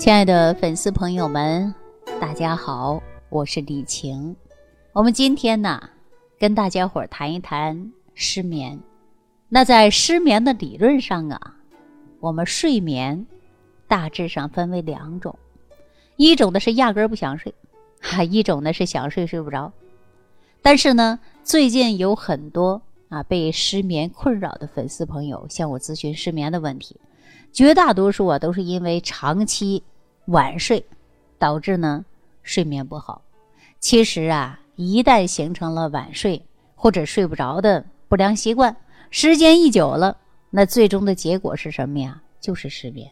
亲爱的粉丝朋友们，大家好，我是李晴。我们今天呢，跟大家伙儿谈一谈失眠。那在失眠的理论上啊，我们睡眠大致上分为两种，一种呢是压根儿不想睡，哈，一种呢是想睡睡不着。但是呢，最近有很多啊被失眠困扰的粉丝朋友向我咨询失眠的问题，绝大多数啊都是因为长期。晚睡导致呢睡眠不好。其实啊，一旦形成了晚睡或者睡不着的不良习惯，时间一久了，那最终的结果是什么呀？就是失眠。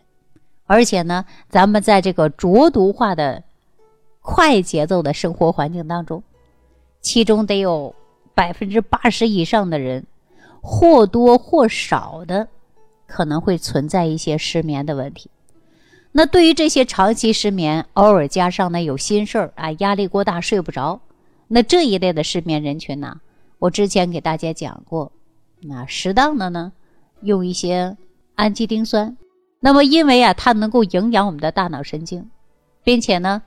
而且呢，咱们在这个浊毒化的快节奏的生活环境当中，其中得有百分之八十以上的人，或多或少的可能会存在一些失眠的问题。那对于这些长期失眠，偶尔加上呢有心事儿啊，压力过大睡不着，那这一类的失眠人群呢，我之前给大家讲过，那适当的呢用一些氨基丁酸，那么因为啊它能够营养我们的大脑神经，并且呢，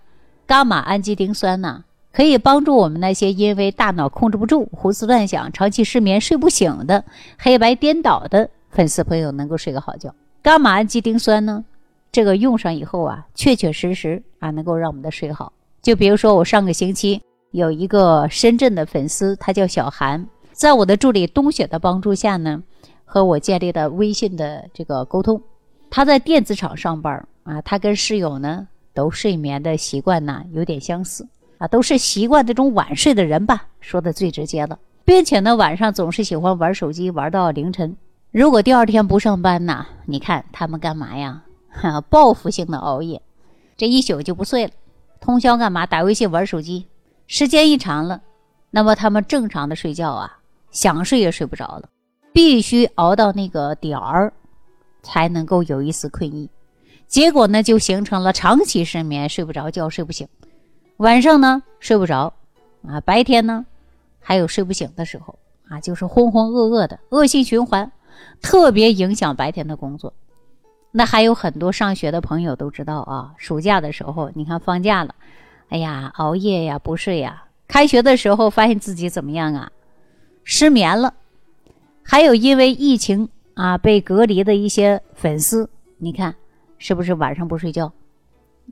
伽马氨基丁酸呢可以帮助我们那些因为大脑控制不住、胡思乱想、长期失眠睡不醒的黑白颠倒的粉丝朋友能够睡个好觉。伽马氨基丁酸呢？这个用上以后啊，确确实实啊，能够让我们的睡好。就比如说，我上个星期有一个深圳的粉丝，他叫小韩，在我的助理冬雪的帮助下呢，和我建立了微信的这个沟通。他在电子厂上班啊，他跟室友呢都睡眠的习惯呢有点相似啊，都是习惯这种晚睡的人吧，说的最直接了，并且呢晚上总是喜欢玩手机玩到凌晨。如果第二天不上班呢，你看他们干嘛呀？哈，报复性的熬夜，这一宿就不睡了，通宵干嘛？打游戏、玩手机，时间一长了，那么他们正常的睡觉啊，想睡也睡不着了，必须熬到那个点儿，才能够有一丝困意。结果呢，就形成了长期失眠，睡不着觉，睡不醒。晚上呢，睡不着，啊，白天呢，还有睡不醒的时候，啊，就是浑浑噩噩的，恶性循环，特别影响白天的工作。那还有很多上学的朋友都知道啊，暑假的时候，你看放假了，哎呀，熬夜呀，不睡呀。开学的时候，发现自己怎么样啊？失眠了。还有因为疫情啊被隔离的一些粉丝，你看是不是晚上不睡觉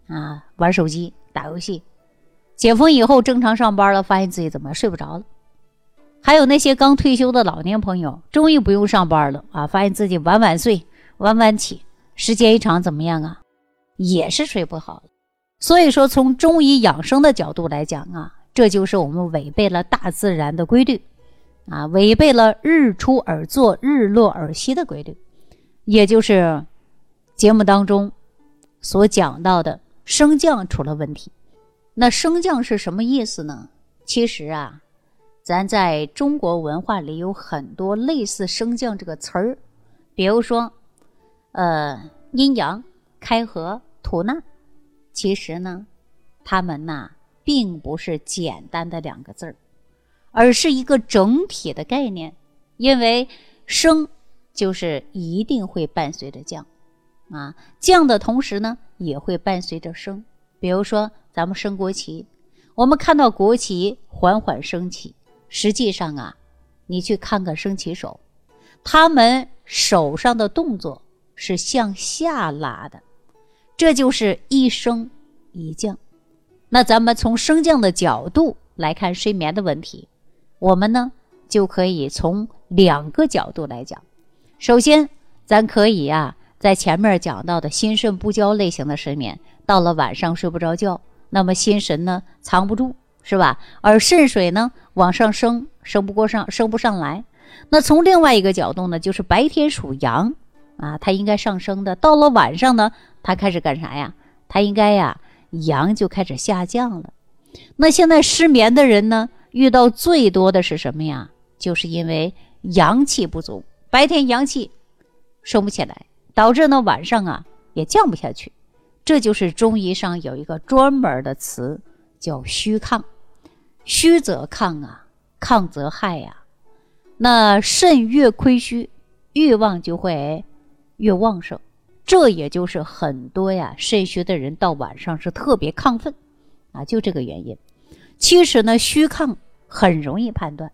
啊？玩手机、打游戏。解封以后正常上班了，发现自己怎么睡不着了。还有那些刚退休的老年朋友，终于不用上班了啊，发现自己晚晚睡，晚晚起。时间一长怎么样啊？也是睡不好。所以说，从中医养生的角度来讲啊，这就是我们违背了大自然的规律，啊，违背了日出而作、日落而息的规律，也就是节目当中所讲到的升降出了问题。那升降是什么意思呢？其实啊，咱在中国文化里有很多类似升降这个词儿，比如说。呃，阴阳开合吐纳，其实呢，它们呐并不是简单的两个字儿，而是一个整体的概念。因为升就是一定会伴随着降，啊，降的同时呢也会伴随着升。比如说咱们升国旗，我们看到国旗缓缓升起，实际上啊，你去看看升旗手，他们手上的动作。是向下拉的，这就是一升一降。那咱们从升降的角度来看睡眠的问题，我们呢就可以从两个角度来讲。首先，咱可以呀，在前面讲到的心肾不交类型的失眠，到了晚上睡不着觉，那么心神呢藏不住，是吧？而肾水呢往上升，升不过上，升不上来。那从另外一个角度呢，就是白天属阳。啊，它应该上升的，到了晚上呢，它开始干啥呀？它应该呀，阳就开始下降了。那现在失眠的人呢，遇到最多的是什么呀？就是因为阳气不足，白天阳气升不起来，导致呢晚上啊也降不下去。这就是中医上有一个专门的词叫虚亢，虚则亢啊，亢则害呀。那肾越亏虚，欲望就会。越旺盛，这也就是很多呀肾虚的人到晚上是特别亢奋，啊，就这个原因。其实呢，虚亢很容易判断，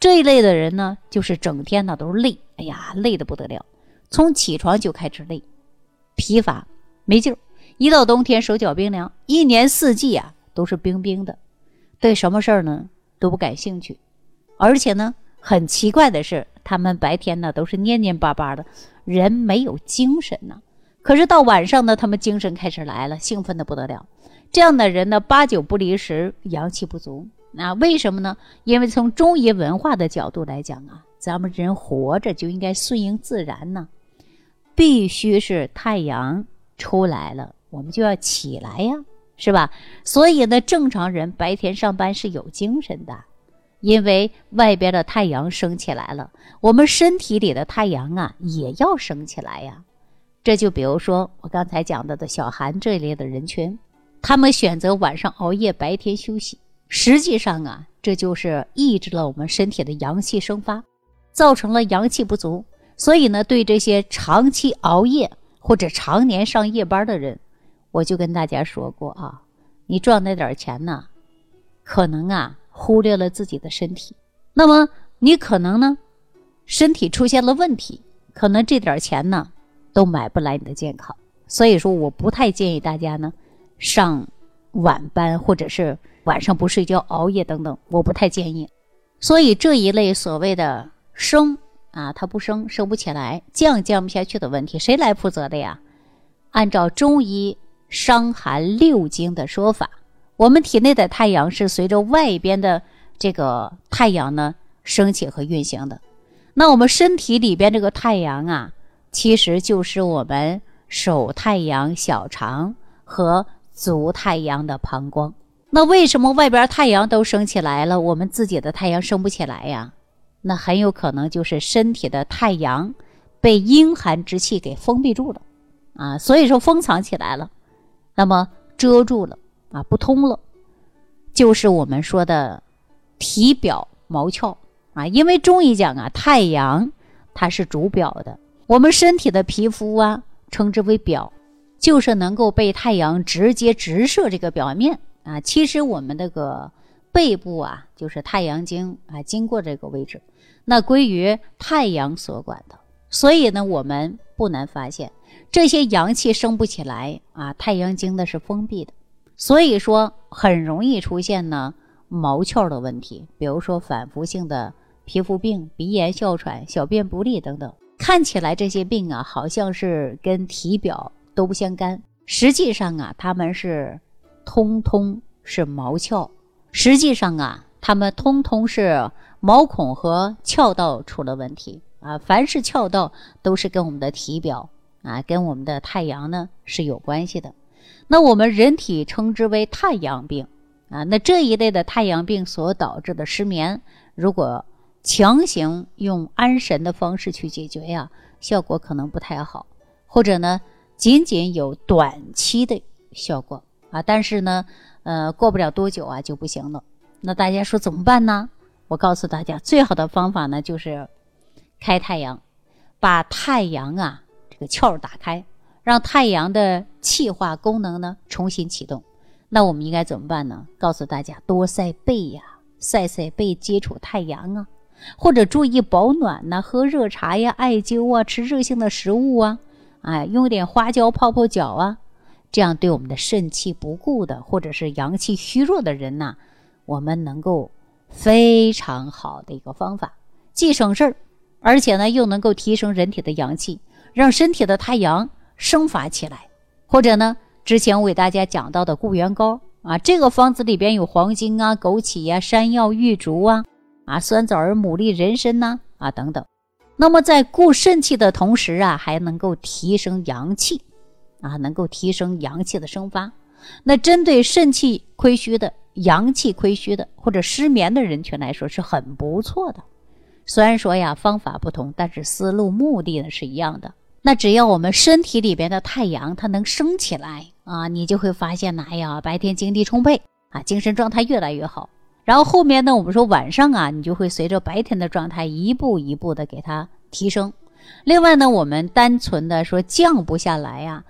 这一类的人呢，就是整天呢都是累，哎呀，累得不得了，从起床就开始累，疲乏没劲儿，一到冬天手脚冰凉，一年四季啊都是冰冰的，对什么事儿呢都不感兴趣，而且呢，很奇怪的是，他们白天呢都是蔫蔫巴巴的，人没有精神呢。可是到晚上呢，他们精神开始来了，兴奋的不得了。这样的人呢，八九不离十，阳气不足。那为什么呢？因为从中医文化的角度来讲啊，咱们人活着就应该顺应自然呢，必须是太阳出来了，我们就要起来呀，是吧？所以呢，正常人白天上班是有精神的，因为外边的太阳升起来了，我们身体里的太阳啊也要升起来呀。这就比如说我刚才讲到的小寒这一类的人群，他们选择晚上熬夜，白天休息，实际上啊，这就是抑制了我们身体的阳气生发，造成了阳气不足。所以呢，对这些长期熬夜或者常年上夜班的人，我就跟大家说过啊，你赚那点钱呢，可能啊忽略了自己的身体，那么你可能呢，身体出现了问题，可能这点钱呢。都买不来你的健康，所以说我不太建议大家呢上晚班或者是晚上不睡觉、熬夜等等，我不太建议。所以这一类所谓的升啊，它不升，升不起来，降降不下去的问题，谁来负责的呀？按照中医《伤寒六经》的说法，我们体内的太阳是随着外边的这个太阳呢升起和运行的，那我们身体里边这个太阳啊。其实就是我们手太阳小肠和足太阳的膀胱。那为什么外边太阳都升起来了，我们自己的太阳升不起来呀？那很有可能就是身体的太阳被阴寒之气给封闭住了啊，所以说封藏起来了，那么遮住了啊，不通了，就是我们说的体表毛窍啊。因为中医讲啊，太阳它是主表的。我们身体的皮肤啊，称之为表，就是能够被太阳直接直射这个表面啊。其实我们这个背部啊，就是太阳经啊，经过这个位置，那归于太阳所管的。所以呢，我们不难发现，这些阳气升不起来啊，太阳经的是封闭的，所以说很容易出现呢毛窍的问题，比如说反复性的皮肤病、鼻炎、哮喘、小便不利等等。看起来这些病啊，好像是跟体表都不相干，实际上啊，他们是通通是毛窍。实际上啊，他们通通是毛孔和窍道出了问题啊。凡是窍道，都是跟我们的体表啊，跟我们的太阳呢是有关系的。那我们人体称之为太阳病啊。那这一类的太阳病所导致的失眠，如果强行用安神的方式去解决呀，效果可能不太好，或者呢，仅仅有短期的效果啊，但是呢，呃，过不了多久啊就不行了。那大家说怎么办呢？我告诉大家，最好的方法呢就是开太阳，把太阳啊这个窍打开，让太阳的气化功能呢重新启动。那我们应该怎么办呢？告诉大家，多晒背呀，晒晒背，接触太阳啊。或者注意保暖呐，喝热茶呀，艾灸啊，吃热性的食物啊，哎，用点花椒泡泡脚啊，这样对我们的肾气不固的，或者是阳气虚弱的人呐，我们能够非常好的一个方法，既省事儿，而且呢又能够提升人体的阳气，让身体的太阳生发起来。或者呢，之前我给大家讲到的固元膏啊，这个方子里边有黄精啊、枸杞呀、山药、玉竹啊。啊，酸枣儿、牡蛎、人参呐，啊等等。那么在固肾气的同时啊，还能够提升阳气，啊，能够提升阳气的生发。那针对肾气亏虚的、阳气亏虚的或者失眠的人群来说，是很不错的。虽然说呀，方法不同，但是思路目的呢是一样的。那只要我们身体里边的太阳它能升起来啊，你就会发现呢，哎呀，白天精力充沛啊，精神状态越来越好。然后后面呢，我们说晚上啊，你就会随着白天的状态一步一步的给它提升。另外呢，我们单纯的说降不下来呀，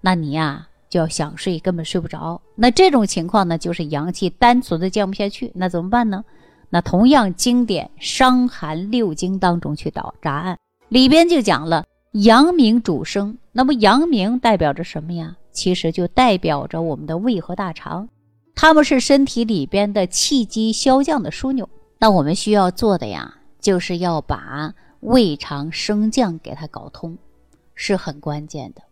那你呀就要想睡，根本睡不着。那这种情况呢，就是阳气单纯的降不下去，那怎么办呢？那同样经典《伤寒六经》当中去找答案，里边就讲了阳明主升。那么阳明代表着什么呀？其实就代表着我们的胃和大肠，它们是身体里边的气机消降的枢纽。那我们需要做的呀，就是要把胃肠升降给它搞通，是很关键的。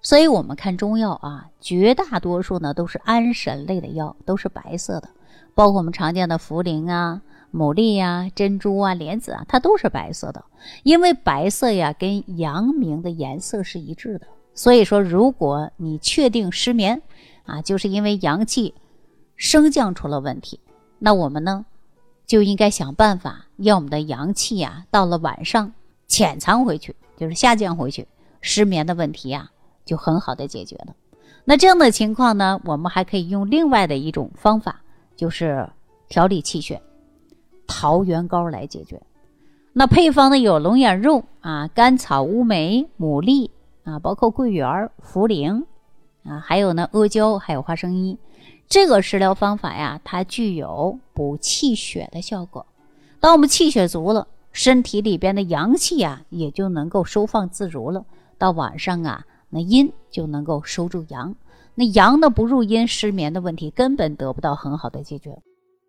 所以，我们看中药啊，绝大多数呢都是安神类的药，都是白色的，包括我们常见的茯苓啊、牡蛎呀、珍珠啊、莲子啊，它都是白色的。因为白色呀跟阳明的颜色是一致的。所以说，如果你确定失眠啊，就是因为阳气升降出了问题，那我们呢就应该想办法让我们的阳气呀到了晚上潜藏回去，就是下降回去，失眠的问题呀。就很好的解决了。那这样的情况呢，我们还可以用另外的一种方法，就是调理气血，桃源膏来解决。那配方呢有龙眼肉啊、甘草、乌梅、牡蛎啊，包括桂圆、茯苓啊，还有呢阿胶，还有花生衣。这个食疗方法呀，它具有补气血的效果。当我们气血足了，身体里边的阳气呀，也就能够收放自如了。到晚上啊。那阴就能够收住阳，那阳呢不入阴，失眠的问题根本得不到很好的解决。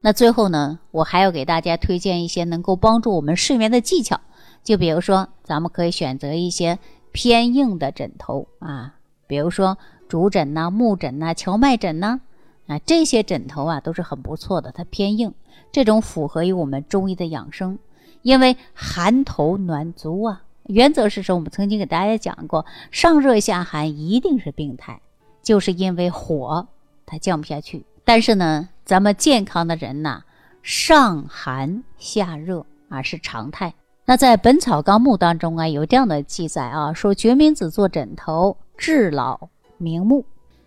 那最后呢，我还要给大家推荐一些能够帮助我们睡眠的技巧，就比如说，咱们可以选择一些偏硬的枕头啊，比如说竹枕呐、木枕呐、荞麦枕呐，啊，这些枕头啊都是很不错的，它偏硬，这种符合于我们中医的养生，因为寒头暖足啊。原则是说，我们曾经给大家讲过，上热下寒一定是病态，就是因为火它降不下去。但是呢，咱们健康的人呐，上寒下热啊是常态。那在《本草纲目》当中啊，有这样的记载啊，说决明子做枕头治老明目，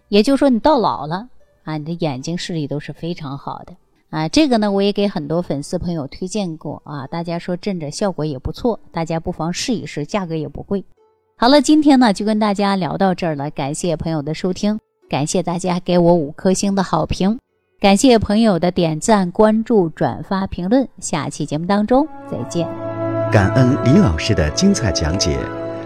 也就是说你到老了啊，你的眼睛视力都是非常好的。啊，这个呢，我也给很多粉丝朋友推荐过啊，大家说枕着效果也不错，大家不妨试一试，价格也不贵。好了，今天呢就跟大家聊到这儿了，感谢朋友的收听，感谢大家给我五颗星的好评，感谢朋友的点赞、关注、转发、评论，下期节目当中再见。感恩李老师的精彩讲解。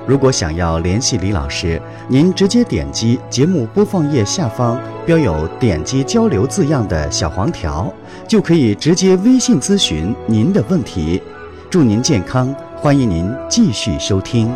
如果想要联系李老师，您直接点击节目播放页下方标有“点击交流”字样的小黄条，就可以直接微信咨询您的问题。祝您健康，欢迎您继续收听。